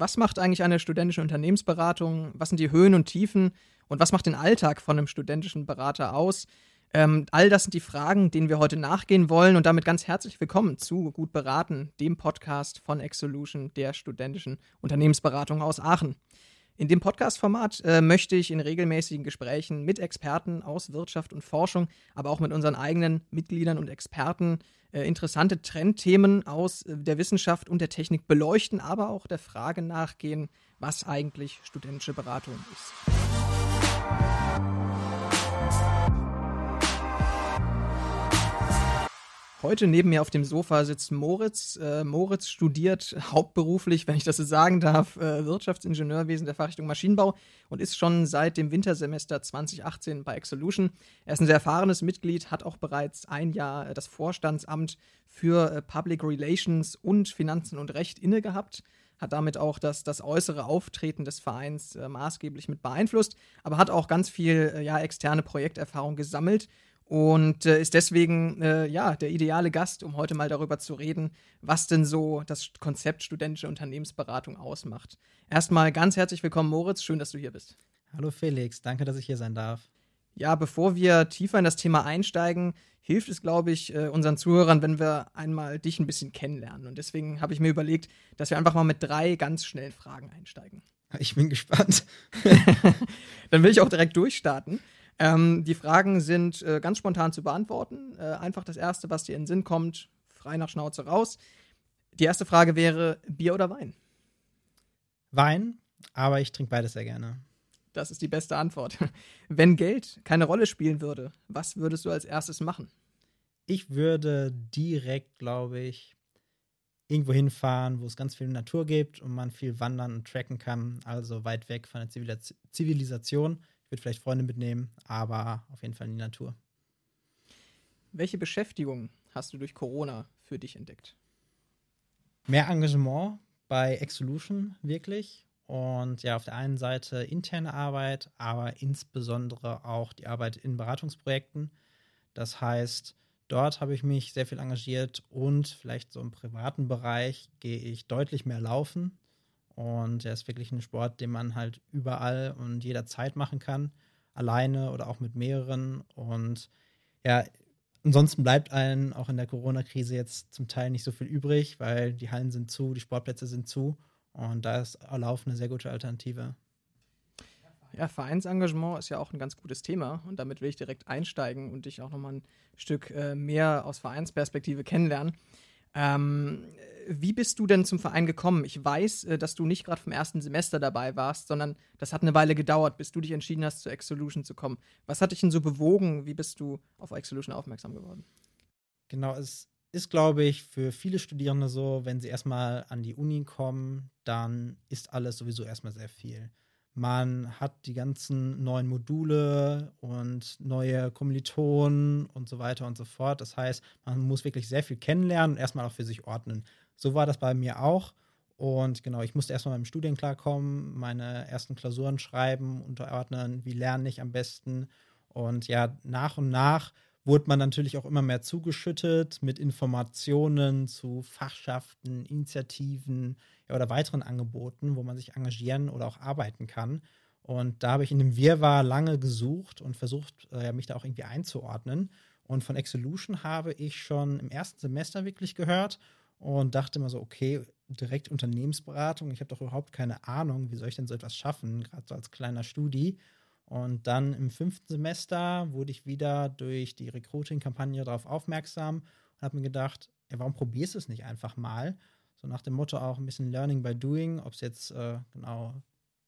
Was macht eigentlich eine studentische Unternehmensberatung? Was sind die Höhen und Tiefen? Und was macht den Alltag von einem studentischen Berater aus? Ähm, all das sind die Fragen, denen wir heute nachgehen wollen. Und damit ganz herzlich willkommen zu Gut beraten, dem Podcast von Exolution, der studentischen Unternehmensberatung aus Aachen. In dem Podcast-Format äh, möchte ich in regelmäßigen Gesprächen mit Experten aus Wirtschaft und Forschung, aber auch mit unseren eigenen Mitgliedern und Experten äh, interessante Trendthemen aus äh, der Wissenschaft und der Technik beleuchten, aber auch der Frage nachgehen, was eigentlich studentische Beratung ist. Heute neben mir auf dem Sofa sitzt Moritz. Äh, Moritz studiert hauptberuflich, wenn ich das so sagen darf, äh, Wirtschaftsingenieurwesen der Fachrichtung Maschinenbau und ist schon seit dem Wintersemester 2018 bei Exolution. Er ist ein sehr erfahrenes Mitglied, hat auch bereits ein Jahr äh, das Vorstandsamt für äh, Public Relations und Finanzen und Recht inne gehabt hat damit auch das, das äußere Auftreten des Vereins äh, maßgeblich mit beeinflusst, aber hat auch ganz viel äh, ja, externe Projekterfahrung gesammelt und äh, ist deswegen äh, ja der ideale Gast, um heute mal darüber zu reden, was denn so das Konzept studentische Unternehmensberatung ausmacht. Erstmal ganz herzlich willkommen, Moritz. Schön, dass du hier bist. Hallo Felix, danke, dass ich hier sein darf. Ja, bevor wir tiefer in das Thema einsteigen, hilft es, glaube ich, äh, unseren Zuhörern, wenn wir einmal dich ein bisschen kennenlernen. Und deswegen habe ich mir überlegt, dass wir einfach mal mit drei ganz schnellen Fragen einsteigen. Ich bin gespannt. Dann will ich auch direkt durchstarten. Ähm, die Fragen sind äh, ganz spontan zu beantworten. Äh, einfach das Erste, was dir in den Sinn kommt, frei nach Schnauze raus. Die erste Frage wäre: Bier oder Wein? Wein, aber ich trinke beides sehr gerne. Das ist die beste Antwort. Wenn Geld keine Rolle spielen würde, was würdest du als erstes machen? Ich würde direkt, glaube ich, irgendwo hinfahren, wo es ganz viel Natur gibt und man viel wandern und tracken kann, also weit weg von der Zivilisation. Würde vielleicht Freunde mitnehmen, aber auf jeden Fall in die Natur. Welche Beschäftigung hast du durch Corona für dich entdeckt? Mehr Engagement bei Exolution wirklich. Und ja, auf der einen Seite interne Arbeit, aber insbesondere auch die Arbeit in Beratungsprojekten. Das heißt, dort habe ich mich sehr viel engagiert und vielleicht so im privaten Bereich gehe ich deutlich mehr laufen. Und er ist wirklich ein Sport, den man halt überall und jederzeit machen kann. Alleine oder auch mit mehreren. Und ja, ansonsten bleibt einem auch in der Corona-Krise jetzt zum Teil nicht so viel übrig, weil die Hallen sind zu, die Sportplätze sind zu. Und da ist Lauf eine sehr gute Alternative. Ja, Vereinsengagement ist ja auch ein ganz gutes Thema und damit will ich direkt einsteigen und dich auch nochmal ein Stück äh, mehr aus Vereinsperspektive kennenlernen. Ähm, wie bist du denn zum Verein gekommen? Ich weiß, äh, dass du nicht gerade vom ersten Semester dabei warst, sondern das hat eine Weile gedauert, bis du dich entschieden hast, zu Exolution zu kommen. Was hat dich denn so bewogen? Wie bist du auf Exolution aufmerksam geworden? Genau, es ist, glaube ich, für viele Studierende so, wenn sie erstmal an die Uni kommen, dann ist alles sowieso erstmal sehr viel. Man hat die ganzen neuen Module und neue Kommilitonen und so weiter und so fort. Das heißt, man muss wirklich sehr viel kennenlernen und erstmal auch für sich ordnen. So war das bei mir auch. Und genau, ich musste erstmal mit dem Studien klarkommen, meine ersten Klausuren schreiben, unterordnen, wie lerne ich am besten. Und ja, nach und nach wurde man natürlich auch immer mehr zugeschüttet mit Informationen zu Fachschaften, Initiativen ja, oder weiteren Angeboten, wo man sich engagieren oder auch arbeiten kann. Und da habe ich in dem Wirrwarr lange gesucht und versucht, äh, mich da auch irgendwie einzuordnen. Und von Exolution habe ich schon im ersten Semester wirklich gehört und dachte immer so, okay, direkt Unternehmensberatung, ich habe doch überhaupt keine Ahnung, wie soll ich denn so etwas schaffen, gerade so als kleiner Studi. Und dann im fünften Semester wurde ich wieder durch die Recruiting-Kampagne darauf aufmerksam und habe mir gedacht, ja, warum probierst du es nicht einfach mal? So nach dem Motto auch ein bisschen Learning by Doing, ob es jetzt äh, genau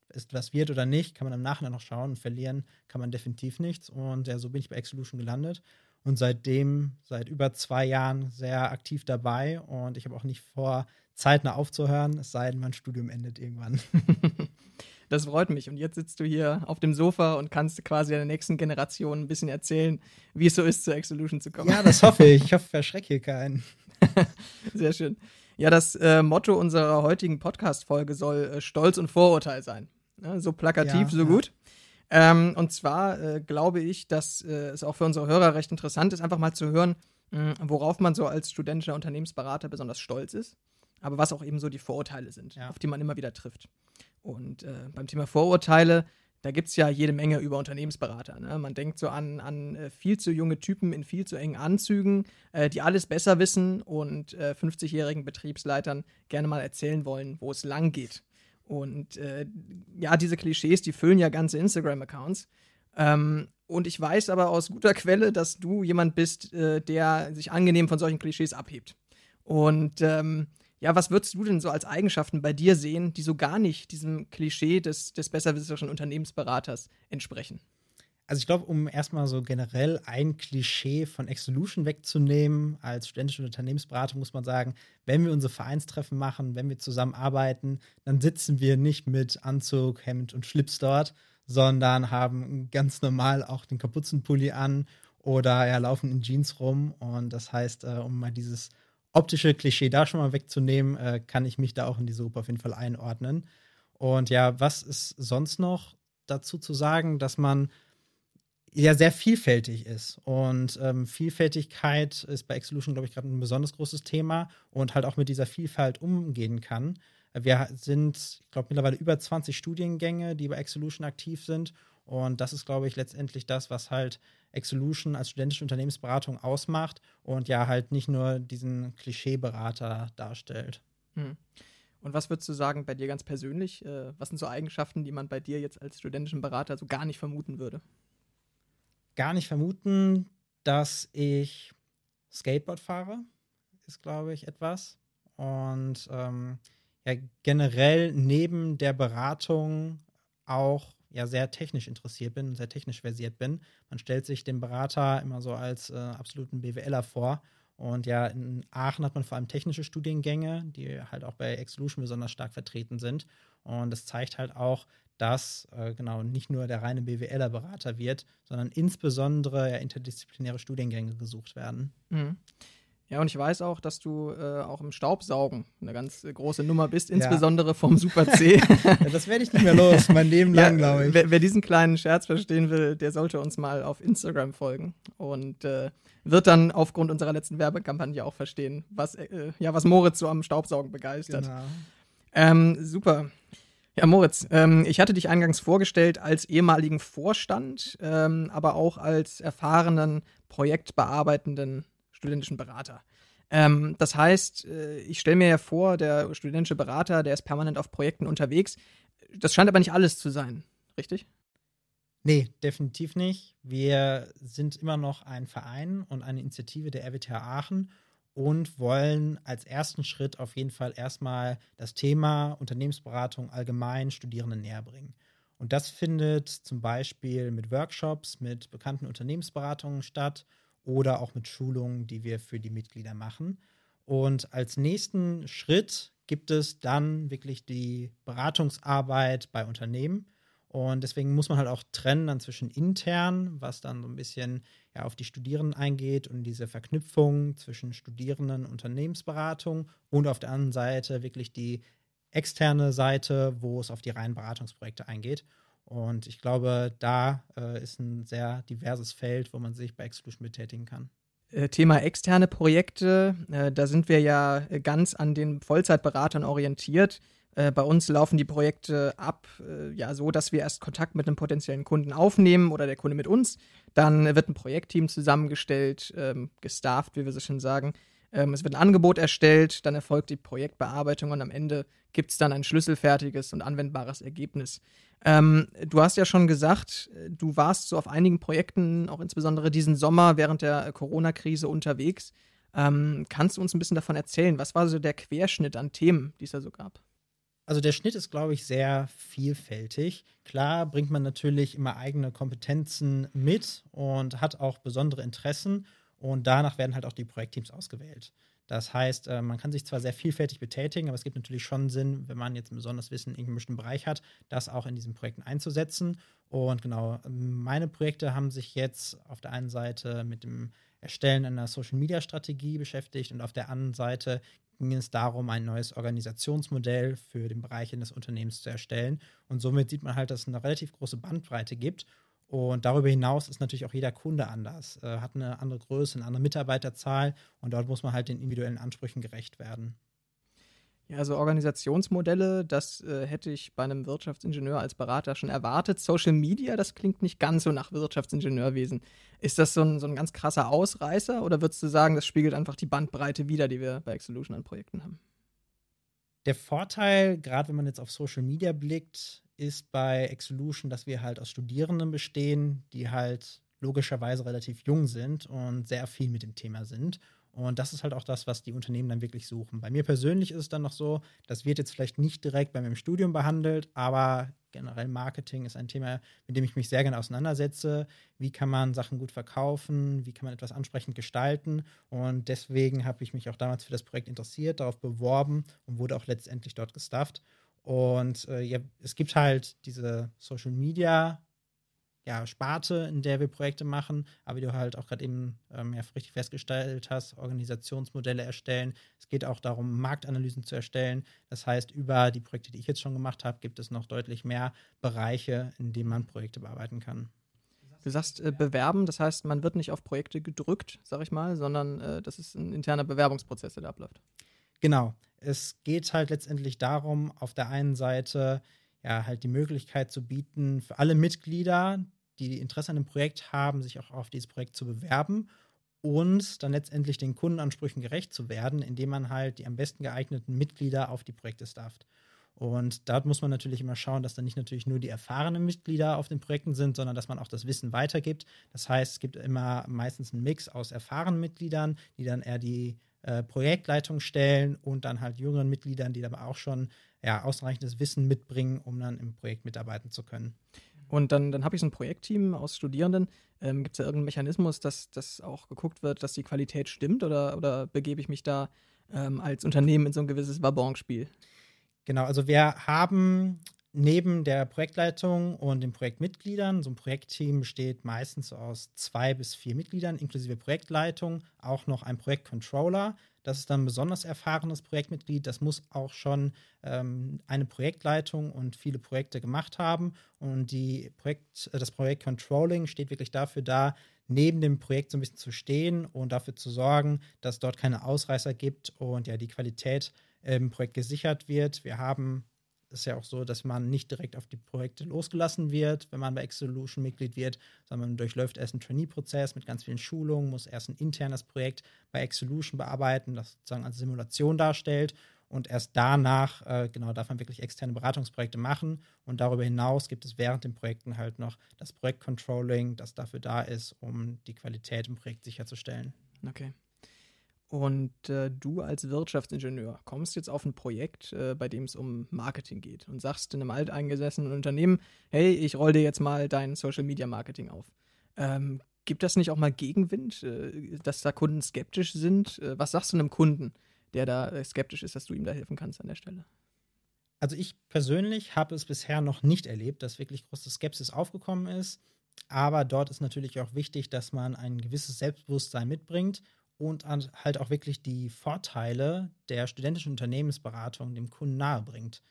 ist, was wird oder nicht, kann man im Nachhinein noch schauen und verlieren kann man definitiv nichts. Und ja, so bin ich bei Exolution gelandet und seitdem, seit über zwei Jahren, sehr aktiv dabei. Und ich habe auch nicht vor, zeitnah aufzuhören, es sei denn, mein Studium endet irgendwann. Das freut mich. Und jetzt sitzt du hier auf dem Sofa und kannst quasi der nächsten Generation ein bisschen erzählen, wie es so ist, zur Exolution zu kommen. Ja, das hoffe ich. Ich hoffe, verschrecke hier keinen. Sehr schön. Ja, das äh, Motto unserer heutigen Podcast-Folge soll äh, Stolz und Vorurteil sein. Ja, so plakativ, ja, so ja. gut. Ähm, und zwar äh, glaube ich, dass äh, es auch für unsere Hörer recht interessant ist, einfach mal zu hören, mh, worauf man so als studentischer Unternehmensberater besonders stolz ist. Aber was auch eben so die Vorurteile sind, ja. auf die man immer wieder trifft. Und äh, beim Thema Vorurteile, da gibt es ja jede Menge über Unternehmensberater. Ne? Man denkt so an, an äh, viel zu junge Typen in viel zu engen Anzügen, äh, die alles besser wissen und äh, 50-jährigen Betriebsleitern gerne mal erzählen wollen, wo es lang geht. Und äh, ja, diese Klischees, die füllen ja ganze Instagram-Accounts. Ähm, und ich weiß aber aus guter Quelle, dass du jemand bist, äh, der sich angenehm von solchen Klischees abhebt. Und ähm, ja, was würdest du denn so als Eigenschaften bei dir sehen, die so gar nicht diesem Klischee des, des besserwisserischen Unternehmensberaters entsprechen? Also ich glaube, um erstmal so generell ein Klischee von Exolution wegzunehmen, als studentische Unternehmensberater muss man sagen, wenn wir unsere Vereinstreffen machen, wenn wir zusammenarbeiten, dann sitzen wir nicht mit Anzug, Hemd und Schlips dort, sondern haben ganz normal auch den Kapuzenpulli an oder ja, laufen in Jeans rum. Und das heißt, äh, um mal dieses optische Klischee da schon mal wegzunehmen, äh, kann ich mich da auch in diese Gruppe auf jeden Fall einordnen. Und ja, was ist sonst noch dazu zu sagen, dass man ja sehr vielfältig ist. Und ähm, Vielfältigkeit ist bei Exolution, glaube ich, gerade ein besonders großes Thema und halt auch mit dieser Vielfalt umgehen kann. Wir sind, ich glaube, mittlerweile über 20 Studiengänge, die bei Exolution aktiv sind. Und das ist, glaube ich, letztendlich das, was halt Exolution als studentische Unternehmensberatung ausmacht und ja halt nicht nur diesen Klischeeberater darstellt. Hm. Und was würdest du sagen bei dir ganz persönlich? Äh, was sind so Eigenschaften, die man bei dir jetzt als studentischen Berater so gar nicht vermuten würde? Gar nicht vermuten, dass ich Skateboard fahre, ist, glaube ich, etwas. Und ähm, ja, generell neben der Beratung auch ja sehr technisch interessiert bin, sehr technisch versiert bin. Man stellt sich den Berater immer so als äh, absoluten BWLer vor. Und ja, in Aachen hat man vor allem technische Studiengänge, die halt auch bei Exclusion besonders stark vertreten sind. Und das zeigt halt auch, dass äh, genau nicht nur der reine BWLer Berater wird, sondern insbesondere ja, interdisziplinäre Studiengänge gesucht werden. Mhm. Ja, und ich weiß auch, dass du äh, auch im Staubsaugen eine ganz äh, große Nummer bist, insbesondere ja. vom Super C. ja, das werde ich nicht mehr los, mein Leben lang, ja, glaube ich. Wer, wer, diesen kleinen Scherz verstehen will, der sollte uns mal auf Instagram folgen und äh, wird dann aufgrund unserer letzten Werbekampagne auch verstehen, was, äh, ja, was Moritz so am Staubsaugen begeistert. Genau. Ähm, super. Ja, Moritz, ähm, ich hatte dich eingangs vorgestellt als ehemaligen Vorstand, ähm, aber auch als erfahrenen projektbearbeitenden studentischen Berater. Ähm, das heißt, äh, ich stelle mir ja vor, der studentische Berater, der ist permanent auf Projekten unterwegs. Das scheint aber nicht alles zu sein, richtig? Nee, definitiv nicht. Wir sind immer noch ein Verein und eine Initiative der RWTH Aachen und wollen als ersten Schritt auf jeden Fall erstmal das Thema Unternehmensberatung allgemein Studierenden näher bringen. Und das findet zum Beispiel mit Workshops, mit bekannten Unternehmensberatungen statt oder auch mit Schulungen, die wir für die Mitglieder machen. Und als nächsten Schritt gibt es dann wirklich die Beratungsarbeit bei Unternehmen. Und deswegen muss man halt auch trennen dann zwischen intern, was dann so ein bisschen ja, auf die Studierenden eingeht und diese Verknüpfung zwischen Studierenden und Unternehmensberatung und auf der anderen Seite wirklich die externe Seite, wo es auf die reinen Beratungsprojekte eingeht. Und ich glaube, da äh, ist ein sehr diverses Feld, wo man sich bei Exclusion betätigen kann. Äh, Thema externe Projekte, äh, da sind wir ja ganz an den Vollzeitberatern orientiert. Äh, bei uns laufen die Projekte ab, äh, ja, so, dass wir erst Kontakt mit einem potenziellen Kunden aufnehmen oder der Kunde mit uns. Dann wird ein Projektteam zusammengestellt, ähm, gestafft, wie wir so schon sagen. Ähm, es wird ein Angebot erstellt, dann erfolgt die Projektbearbeitung und am Ende gibt es dann ein schlüsselfertiges und anwendbares Ergebnis. Ähm, du hast ja schon gesagt, du warst so auf einigen Projekten, auch insbesondere diesen Sommer während der Corona-Krise unterwegs. Ähm, kannst du uns ein bisschen davon erzählen? Was war so der Querschnitt an Themen, die es da so gab? Also der Schnitt ist, glaube ich, sehr vielfältig. Klar bringt man natürlich immer eigene Kompetenzen mit und hat auch besondere Interessen und danach werden halt auch die Projektteams ausgewählt. Das heißt, äh, man kann sich zwar sehr vielfältig betätigen, aber es gibt natürlich schon Sinn, wenn man jetzt ein besonderes Wissen in einem bestimmten Bereich hat, das auch in diesen Projekten einzusetzen. Und genau, meine Projekte haben sich jetzt auf der einen Seite mit dem Erstellen einer Social-Media-Strategie beschäftigt und auf der anderen Seite ging es darum, ein neues Organisationsmodell für den Bereich eines Unternehmens zu erstellen. Und somit sieht man halt, dass es eine relativ große Bandbreite gibt und darüber hinaus ist natürlich auch jeder Kunde anders, äh, hat eine andere Größe, eine andere Mitarbeiterzahl und dort muss man halt den individuellen Ansprüchen gerecht werden. Ja, also Organisationsmodelle, das äh, hätte ich bei einem Wirtschaftsingenieur als Berater schon erwartet. Social Media, das klingt nicht ganz so nach Wirtschaftsingenieurwesen. Ist das so ein, so ein ganz krasser Ausreißer oder würdest du sagen, das spiegelt einfach die Bandbreite wider, die wir bei Exolution an Projekten haben? Der Vorteil, gerade wenn man jetzt auf Social Media blickt, ist bei Exolution, dass wir halt aus Studierenden bestehen, die halt logischerweise relativ jung sind und sehr viel mit dem Thema sind und das ist halt auch das, was die Unternehmen dann wirklich suchen. Bei mir persönlich ist es dann noch so, das wird jetzt vielleicht nicht direkt bei meinem Studium behandelt, aber generell Marketing ist ein Thema, mit dem ich mich sehr gerne auseinandersetze. Wie kann man Sachen gut verkaufen? Wie kann man etwas ansprechend gestalten? Und deswegen habe ich mich auch damals für das Projekt interessiert, darauf beworben und wurde auch letztendlich dort gestafft. Und äh, ja, es gibt halt diese Social Media ja, Sparte, in der wir Projekte machen, aber wie du halt auch gerade eben ähm, ja, richtig festgestellt hast, Organisationsmodelle erstellen. Es geht auch darum, Marktanalysen zu erstellen. Das heißt, über die Projekte, die ich jetzt schon gemacht habe, gibt es noch deutlich mehr Bereiche, in denen man Projekte bearbeiten kann. Du sagst äh, bewerben, das heißt, man wird nicht auf Projekte gedrückt, sag ich mal, sondern äh, das ist ein interner Bewerbungsprozess, der da abläuft. Genau. Es geht halt letztendlich darum, auf der einen Seite ja halt die Möglichkeit zu bieten, für alle Mitglieder die Interesse an dem Projekt haben, sich auch auf dieses Projekt zu bewerben und dann letztendlich den Kundenansprüchen gerecht zu werden, indem man halt die am besten geeigneten Mitglieder auf die Projekte stafft. Und dort muss man natürlich immer schauen, dass dann nicht natürlich nur die erfahrenen Mitglieder auf den Projekten sind, sondern dass man auch das Wissen weitergibt. Das heißt, es gibt immer meistens einen Mix aus erfahrenen Mitgliedern, die dann eher die äh, Projektleitung stellen und dann halt jüngeren Mitgliedern, die aber auch schon ja, ausreichendes Wissen mitbringen, um dann im Projekt mitarbeiten zu können. Und dann, dann habe ich so ein Projektteam aus Studierenden. Ähm, Gibt es da irgendeinen Mechanismus, dass, dass auch geguckt wird, dass die Qualität stimmt oder, oder begebe ich mich da ähm, als Unternehmen in so ein gewisses Wabonspiel? Genau, also wir haben neben der Projektleitung und den Projektmitgliedern, so ein Projektteam besteht meistens aus zwei bis vier Mitgliedern, inklusive Projektleitung, auch noch ein Projektcontroller. Das ist dann ein besonders erfahrenes Projektmitglied. Das muss auch schon ähm, eine Projektleitung und viele Projekte gemacht haben. Und die Projekt, das Projekt Controlling steht wirklich dafür da, neben dem Projekt so ein bisschen zu stehen und dafür zu sorgen, dass dort keine Ausreißer gibt und ja die Qualität im Projekt gesichert wird. Wir haben ist ja auch so, dass man nicht direkt auf die Projekte losgelassen wird, wenn man bei Exolution Mitglied wird, sondern man durchläuft erst einen Trainee-Prozess mit ganz vielen Schulungen, muss erst ein internes Projekt bei Exolution bearbeiten, das sozusagen als Simulation darstellt. Und erst danach, äh, genau, darf man wirklich externe Beratungsprojekte machen. Und darüber hinaus gibt es während den Projekten halt noch das Projektcontrolling, das dafür da ist, um die Qualität im Projekt sicherzustellen. Okay. Und äh, du als Wirtschaftsingenieur kommst jetzt auf ein Projekt, äh, bei dem es um Marketing geht und sagst in einem alteingesessenen Unternehmen, hey, ich roll dir jetzt mal dein Social Media Marketing auf. Ähm, gibt das nicht auch mal Gegenwind, äh, dass da Kunden skeptisch sind? Äh, was sagst du einem Kunden, der da äh, skeptisch ist, dass du ihm da helfen kannst an der Stelle? Also ich persönlich habe es bisher noch nicht erlebt, dass wirklich große Skepsis aufgekommen ist. Aber dort ist natürlich auch wichtig, dass man ein gewisses Selbstbewusstsein mitbringt und halt auch wirklich die Vorteile der studentischen Unternehmensberatung dem Kunden nahebringt.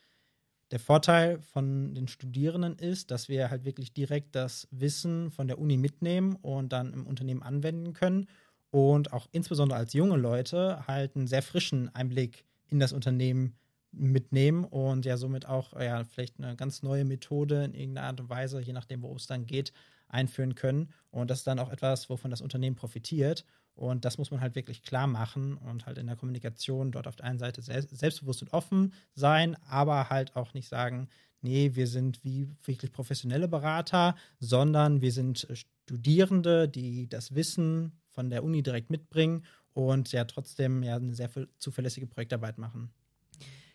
Der Vorteil von den Studierenden ist, dass wir halt wirklich direkt das Wissen von der Uni mitnehmen und dann im Unternehmen anwenden können und auch insbesondere als junge Leute halt einen sehr frischen Einblick in das Unternehmen mitnehmen und ja somit auch ja vielleicht eine ganz neue Methode in irgendeiner Art und Weise, je nachdem, wo es dann geht, einführen können. Und das ist dann auch etwas, wovon das Unternehmen profitiert. Und das muss man halt wirklich klar machen und halt in der Kommunikation dort auf der einen Seite selbstbewusst und offen sein, aber halt auch nicht sagen, nee, wir sind wie wirklich professionelle Berater, sondern wir sind Studierende, die das Wissen von der Uni direkt mitbringen und ja trotzdem ja eine sehr zuverlässige Projektarbeit machen.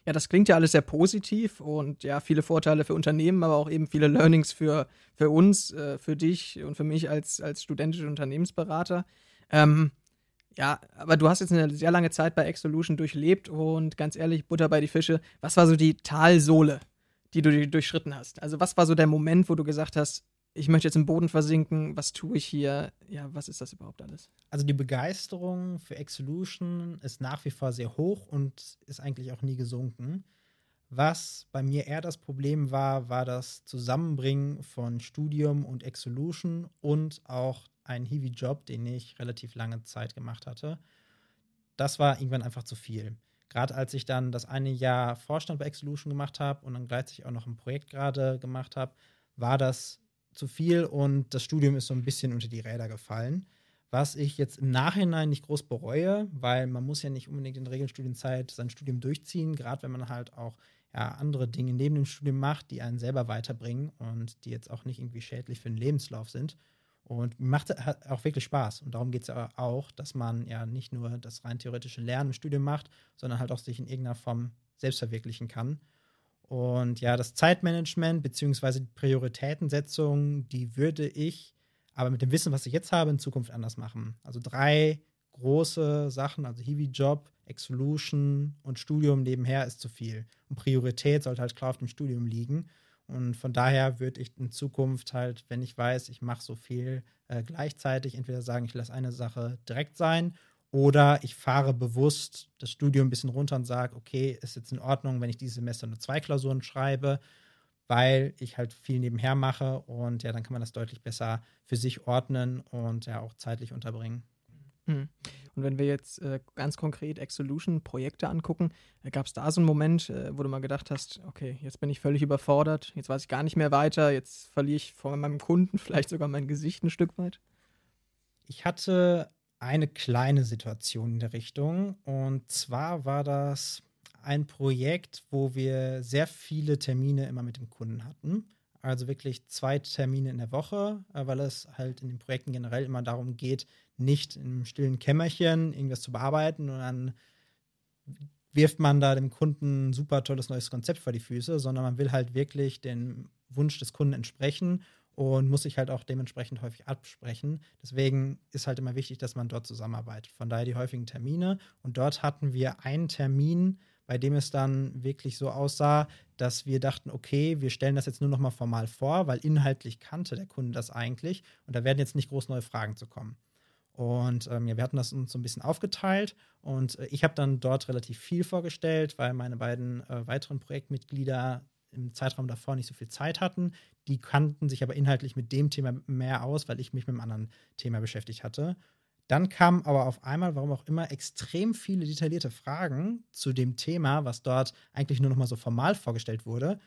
Ja, das klingt ja alles sehr positiv und ja, viele Vorteile für Unternehmen, aber auch eben viele Learnings für, für uns, äh, für dich und für mich als, als studentische Unternehmensberater. Ähm, ja, aber du hast jetzt eine sehr lange Zeit bei Exolution durchlebt und ganz ehrlich, Butter bei die Fische. Was war so die Talsohle, die du durchschritten hast? Also, was war so der Moment, wo du gesagt hast, ich möchte jetzt im Boden versinken, was tue ich hier? Ja, was ist das überhaupt alles? Also, die Begeisterung für Exolution ist nach wie vor sehr hoch und ist eigentlich auch nie gesunken. Was bei mir eher das Problem war, war das Zusammenbringen von Studium und Exolution und auch ein Hiwi-Job, den ich relativ lange Zeit gemacht hatte. Das war irgendwann einfach zu viel. gerade als ich dann das eine Jahr Vorstand bei Exolution gemacht habe und dann gleichzeitig auch noch ein Projekt gerade gemacht habe, war das zu viel und das Studium ist so ein bisschen unter die Räder gefallen. Was ich jetzt im Nachhinein nicht groß bereue, weil man muss ja nicht unbedingt in Regelstudienzeit sein Studium durchziehen, gerade wenn man halt auch ja, andere Dinge neben dem Studium macht, die einen selber weiterbringen und die jetzt auch nicht irgendwie schädlich für den Lebenslauf sind. Und macht auch wirklich Spaß. Und darum geht es ja auch, dass man ja nicht nur das rein theoretische Lernen im Studium macht, sondern halt auch sich in irgendeiner Form selbst verwirklichen kann. Und ja, das Zeitmanagement bzw. die Prioritätensetzung, die würde ich aber mit dem Wissen, was ich jetzt habe, in Zukunft anders machen. Also drei große Sachen, also Hiwi-Job, Exolution und Studium nebenher ist zu viel. Und Priorität sollte halt klar auf dem Studium liegen. Und von daher würde ich in Zukunft halt, wenn ich weiß, ich mache so viel äh, gleichzeitig, entweder sagen, ich lasse eine Sache direkt sein oder ich fahre bewusst das Studium ein bisschen runter und sage, okay, ist jetzt in Ordnung, wenn ich dieses Semester nur zwei Klausuren schreibe, weil ich halt viel nebenher mache und ja, dann kann man das deutlich besser für sich ordnen und ja auch zeitlich unterbringen. Hm. Und wenn wir jetzt äh, ganz konkret Exolution-Projekte angucken, äh, gab es da so einen Moment, äh, wo du mal gedacht hast, okay, jetzt bin ich völlig überfordert, jetzt weiß ich gar nicht mehr weiter, jetzt verliere ich vor meinem Kunden vielleicht sogar mein Gesicht ein Stück weit? Ich hatte eine kleine Situation in der Richtung. Und zwar war das ein Projekt, wo wir sehr viele Termine immer mit dem Kunden hatten. Also wirklich zwei Termine in der Woche, äh, weil es halt in den Projekten generell immer darum geht, nicht im stillen Kämmerchen irgendwas zu bearbeiten und dann wirft man da dem Kunden ein super tolles neues Konzept vor die Füße, sondern man will halt wirklich den Wunsch des Kunden entsprechen und muss sich halt auch dementsprechend häufig absprechen. Deswegen ist halt immer wichtig, dass man dort zusammenarbeitet. Von daher die häufigen Termine. Und dort hatten wir einen Termin, bei dem es dann wirklich so aussah, dass wir dachten, okay, wir stellen das jetzt nur noch mal formal vor, weil inhaltlich kannte der Kunde das eigentlich und da werden jetzt nicht groß neue Fragen zu kommen. Und ähm, ja, wir hatten das uns so ein bisschen aufgeteilt und äh, ich habe dann dort relativ viel vorgestellt, weil meine beiden äh, weiteren Projektmitglieder im Zeitraum davor nicht so viel Zeit hatten. Die kannten sich aber inhaltlich mit dem Thema mehr aus, weil ich mich mit einem anderen Thema beschäftigt hatte. Dann kamen aber auf einmal, warum auch immer, extrem viele detaillierte Fragen zu dem Thema, was dort eigentlich nur noch mal so formal vorgestellt wurde.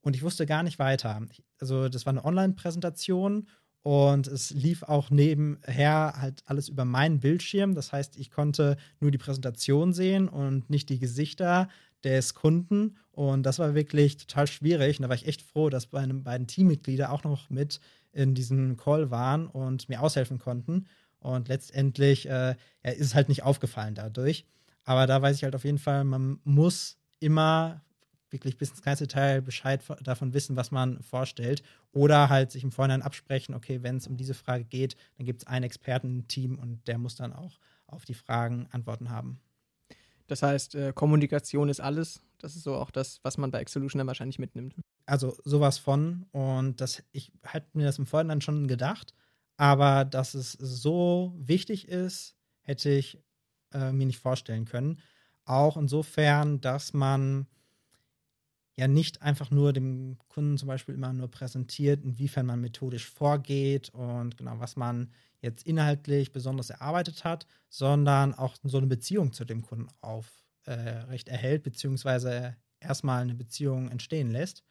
Und ich wusste gar nicht weiter. Also, das war eine Online-Präsentation und es lief auch nebenher halt alles über meinen Bildschirm. Das heißt, ich konnte nur die Präsentation sehen und nicht die Gesichter des Kunden. Und das war wirklich total schwierig. Und da war ich echt froh, dass meine beiden Teammitglieder auch noch mit in diesem Call waren und mir aushelfen konnten. Und letztendlich äh, ja, ist es halt nicht aufgefallen dadurch. Aber da weiß ich halt auf jeden Fall, man muss immer wirklich bis ins kleinste Detail Bescheid davon wissen, was man vorstellt. Oder halt sich im Vorhinein absprechen, okay, wenn es um diese Frage geht, dann gibt es ein Expertenteam und der muss dann auch auf die Fragen Antworten haben. Das heißt, äh, Kommunikation ist alles. Das ist so auch das, was man bei Exolution dann wahrscheinlich mitnimmt. Also sowas von. Und das, ich hatte mir das im Vorhinein schon gedacht, aber dass es so wichtig ist, hätte ich äh, mir nicht vorstellen können. Auch insofern, dass man ja nicht einfach nur dem Kunden zum Beispiel immer nur präsentiert, inwiefern man methodisch vorgeht und genau, was man jetzt inhaltlich besonders erarbeitet hat, sondern auch so eine Beziehung zu dem Kunden aufrecht äh, erhält, beziehungsweise erstmal eine Beziehung entstehen lässt.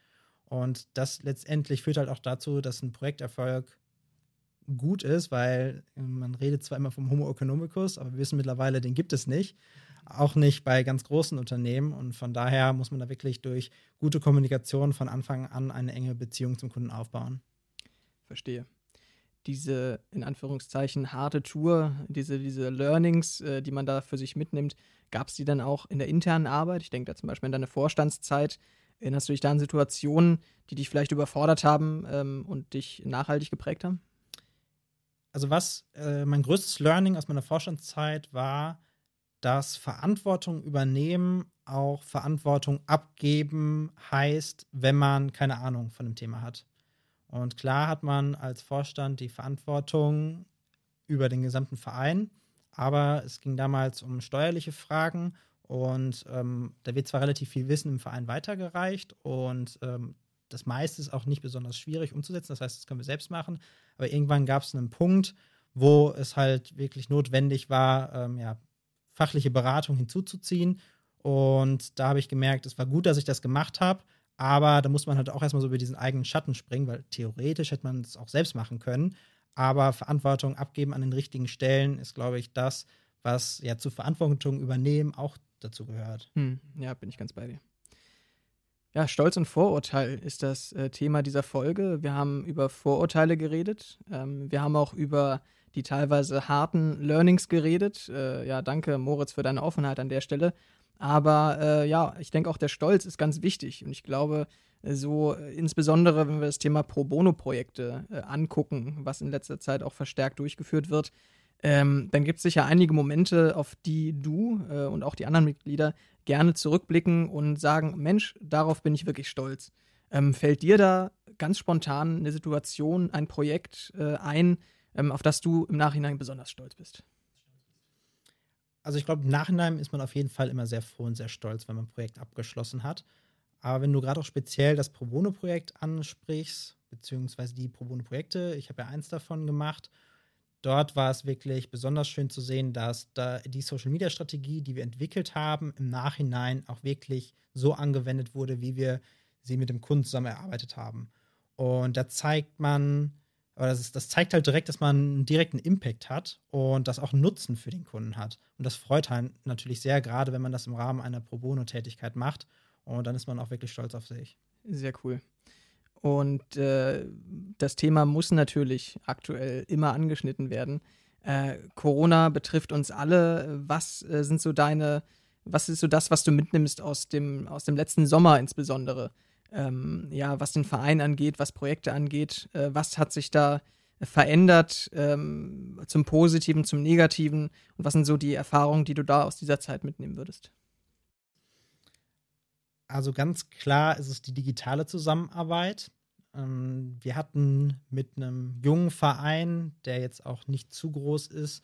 Und das letztendlich führt halt auch dazu, dass ein Projekterfolg gut ist, weil man redet zwar immer vom Homo economicus, aber wir wissen mittlerweile, den gibt es nicht. Auch nicht bei ganz großen Unternehmen. Und von daher muss man da wirklich durch gute Kommunikation von Anfang an eine enge Beziehung zum Kunden aufbauen. Verstehe diese in Anführungszeichen harte Tour, diese, diese Learnings, äh, die man da für sich mitnimmt, gab es die dann auch in der internen Arbeit? Ich denke da zum Beispiel an deine Vorstandszeit. Erinnerst du dich da an Situationen, die dich vielleicht überfordert haben ähm, und dich nachhaltig geprägt haben? Also was äh, mein größtes Learning aus meiner Vorstandszeit war, dass Verantwortung übernehmen auch Verantwortung abgeben heißt, wenn man keine Ahnung von dem Thema hat. Und klar hat man als Vorstand die Verantwortung über den gesamten Verein, aber es ging damals um steuerliche Fragen und ähm, da wird zwar relativ viel Wissen im Verein weitergereicht und ähm, das meiste ist auch nicht besonders schwierig umzusetzen, das heißt, das können wir selbst machen, aber irgendwann gab es einen Punkt, wo es halt wirklich notwendig war, ähm, ja, fachliche Beratung hinzuzuziehen. Und da habe ich gemerkt, es war gut, dass ich das gemacht habe, aber da muss man halt auch erstmal so über diesen eigenen Schatten springen, weil theoretisch hätte man es auch selbst machen können. Aber Verantwortung abgeben an den richtigen Stellen ist, glaube ich, das, was ja zu Verantwortung übernehmen auch dazu gehört. Hm, ja, bin ich ganz bei dir. Ja, Stolz und Vorurteil ist das äh, Thema dieser Folge. Wir haben über Vorurteile geredet. Ähm, wir haben auch über die teilweise harten Learnings geredet. Äh, ja, danke, Moritz, für deine Offenheit an der Stelle. Aber äh, ja, ich denke auch der Stolz ist ganz wichtig. Und ich glaube, äh, so äh, insbesondere, wenn wir das Thema Pro Bono-Projekte äh, angucken, was in letzter Zeit auch verstärkt durchgeführt wird, ähm, dann gibt es sicher einige Momente, auf die du äh, und auch die anderen Mitglieder gerne zurückblicken und sagen, Mensch, darauf bin ich wirklich stolz. Ähm, fällt dir da ganz spontan eine Situation, ein Projekt äh, ein, ähm, auf das du im Nachhinein besonders stolz bist? Also ich glaube, im Nachhinein ist man auf jeden Fall immer sehr froh und sehr stolz, wenn man ein Projekt abgeschlossen hat. Aber wenn du gerade auch speziell das Pro Bono-Projekt ansprichst, beziehungsweise die Pro Bono-Projekte, ich habe ja eins davon gemacht dort war es wirklich besonders schön zu sehen, dass da die Social-Media-Strategie, die wir entwickelt haben, im Nachhinein auch wirklich so angewendet wurde, wie wir sie mit dem Kunden zusammen erarbeitet haben. Und da zeigt man, oder das, ist, das zeigt halt direkt, dass man einen direkten Impact hat und das auch Nutzen für den Kunden hat. Und das freut einen natürlich sehr, gerade wenn man das im Rahmen einer Pro Bono-Tätigkeit macht. Und dann ist man auch wirklich stolz auf sich. Sehr cool. Und äh, das Thema muss natürlich aktuell immer angeschnitten werden. Äh, Corona betrifft uns alle. Was äh, sind so deine, was ist so das, was du mitnimmst aus dem, aus dem letzten Sommer insbesondere? Ähm, ja, was den Verein angeht, was Projekte angeht, äh, was hat sich da verändert ähm, zum Positiven, zum Negativen und was sind so die Erfahrungen, die du da aus dieser Zeit mitnehmen würdest? Also ganz klar ist es die digitale Zusammenarbeit. Ähm, wir hatten mit einem jungen Verein, der jetzt auch nicht zu groß ist,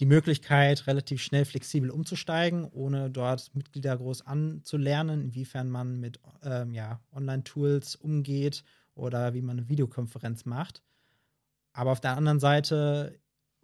die Möglichkeit, relativ schnell flexibel umzusteigen, ohne dort Mitglieder groß anzulernen, inwiefern man mit ähm, ja, Online-Tools umgeht oder wie man eine Videokonferenz macht. Aber auf der anderen Seite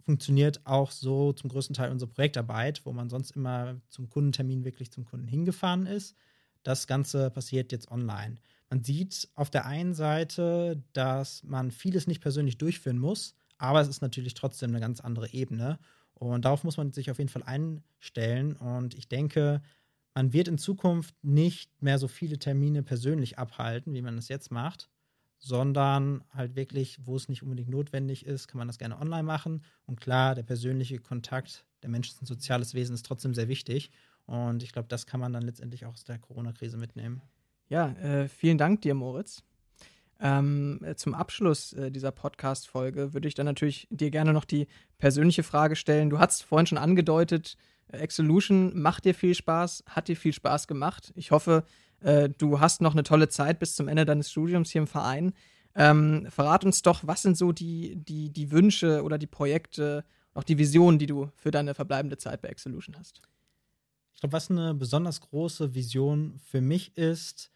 funktioniert auch so zum größten Teil unsere Projektarbeit, wo man sonst immer zum Kundentermin wirklich zum Kunden hingefahren ist. Das Ganze passiert jetzt online. Man sieht auf der einen Seite, dass man vieles nicht persönlich durchführen muss, aber es ist natürlich trotzdem eine ganz andere Ebene. Und darauf muss man sich auf jeden Fall einstellen. Und ich denke, man wird in Zukunft nicht mehr so viele Termine persönlich abhalten, wie man es jetzt macht, sondern halt wirklich, wo es nicht unbedingt notwendig ist, kann man das gerne online machen. Und klar, der persönliche Kontakt, der Mensch ist ein soziales Wesen, ist trotzdem sehr wichtig. Und ich glaube, das kann man dann letztendlich auch aus der Corona-Krise mitnehmen. Ja, äh, vielen Dank dir, Moritz. Ähm, äh, zum Abschluss äh, dieser Podcast-Folge würde ich dann natürlich dir gerne noch die persönliche Frage stellen. Du hast vorhin schon angedeutet, äh, Exolution macht dir viel Spaß, hat dir viel Spaß gemacht. Ich hoffe, äh, du hast noch eine tolle Zeit bis zum Ende deines Studiums hier im Verein. Ähm, verrat uns doch, was sind so die, die, die Wünsche oder die Projekte, auch die Visionen, die du für deine verbleibende Zeit bei Exolution hast? Ich glaube, was eine besonders große Vision für mich ist,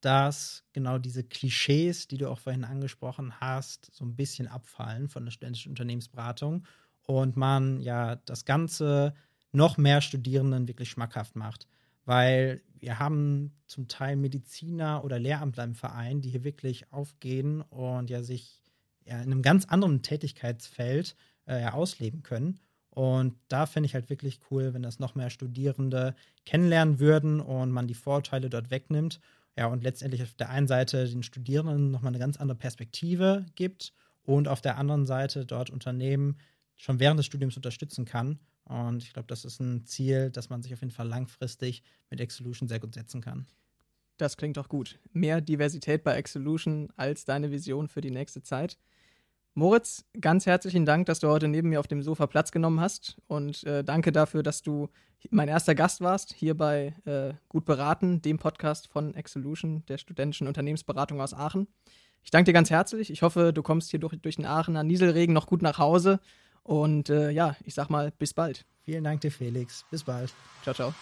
dass genau diese Klischees, die du auch vorhin angesprochen hast, so ein bisschen abfallen von der studentischen Unternehmensberatung und man ja das Ganze noch mehr Studierenden wirklich schmackhaft macht. Weil wir haben zum Teil Mediziner oder Lehramtler im Verein, die hier wirklich aufgehen und ja sich ja, in einem ganz anderen Tätigkeitsfeld äh, ausleben können. Und da fände ich halt wirklich cool, wenn das noch mehr Studierende kennenlernen würden und man die Vorteile dort wegnimmt. Ja, und letztendlich auf der einen Seite den Studierenden nochmal eine ganz andere Perspektive gibt und auf der anderen Seite dort Unternehmen schon während des Studiums unterstützen kann. Und ich glaube, das ist ein Ziel, das man sich auf jeden Fall langfristig mit Exolution sehr gut setzen kann. Das klingt doch gut. Mehr Diversität bei Exolution als deine Vision für die nächste Zeit. Moritz, ganz herzlichen Dank, dass du heute neben mir auf dem Sofa Platz genommen hast und äh, danke dafür, dass du mein erster Gast warst hier bei äh, Gut beraten, dem Podcast von Exolution, der studentischen Unternehmensberatung aus Aachen. Ich danke dir ganz herzlich. Ich hoffe, du kommst hier durch, durch den Aachener Nieselregen noch gut nach Hause und äh, ja, ich sag mal, bis bald. Vielen Dank dir, Felix. Bis bald. Ciao, ciao.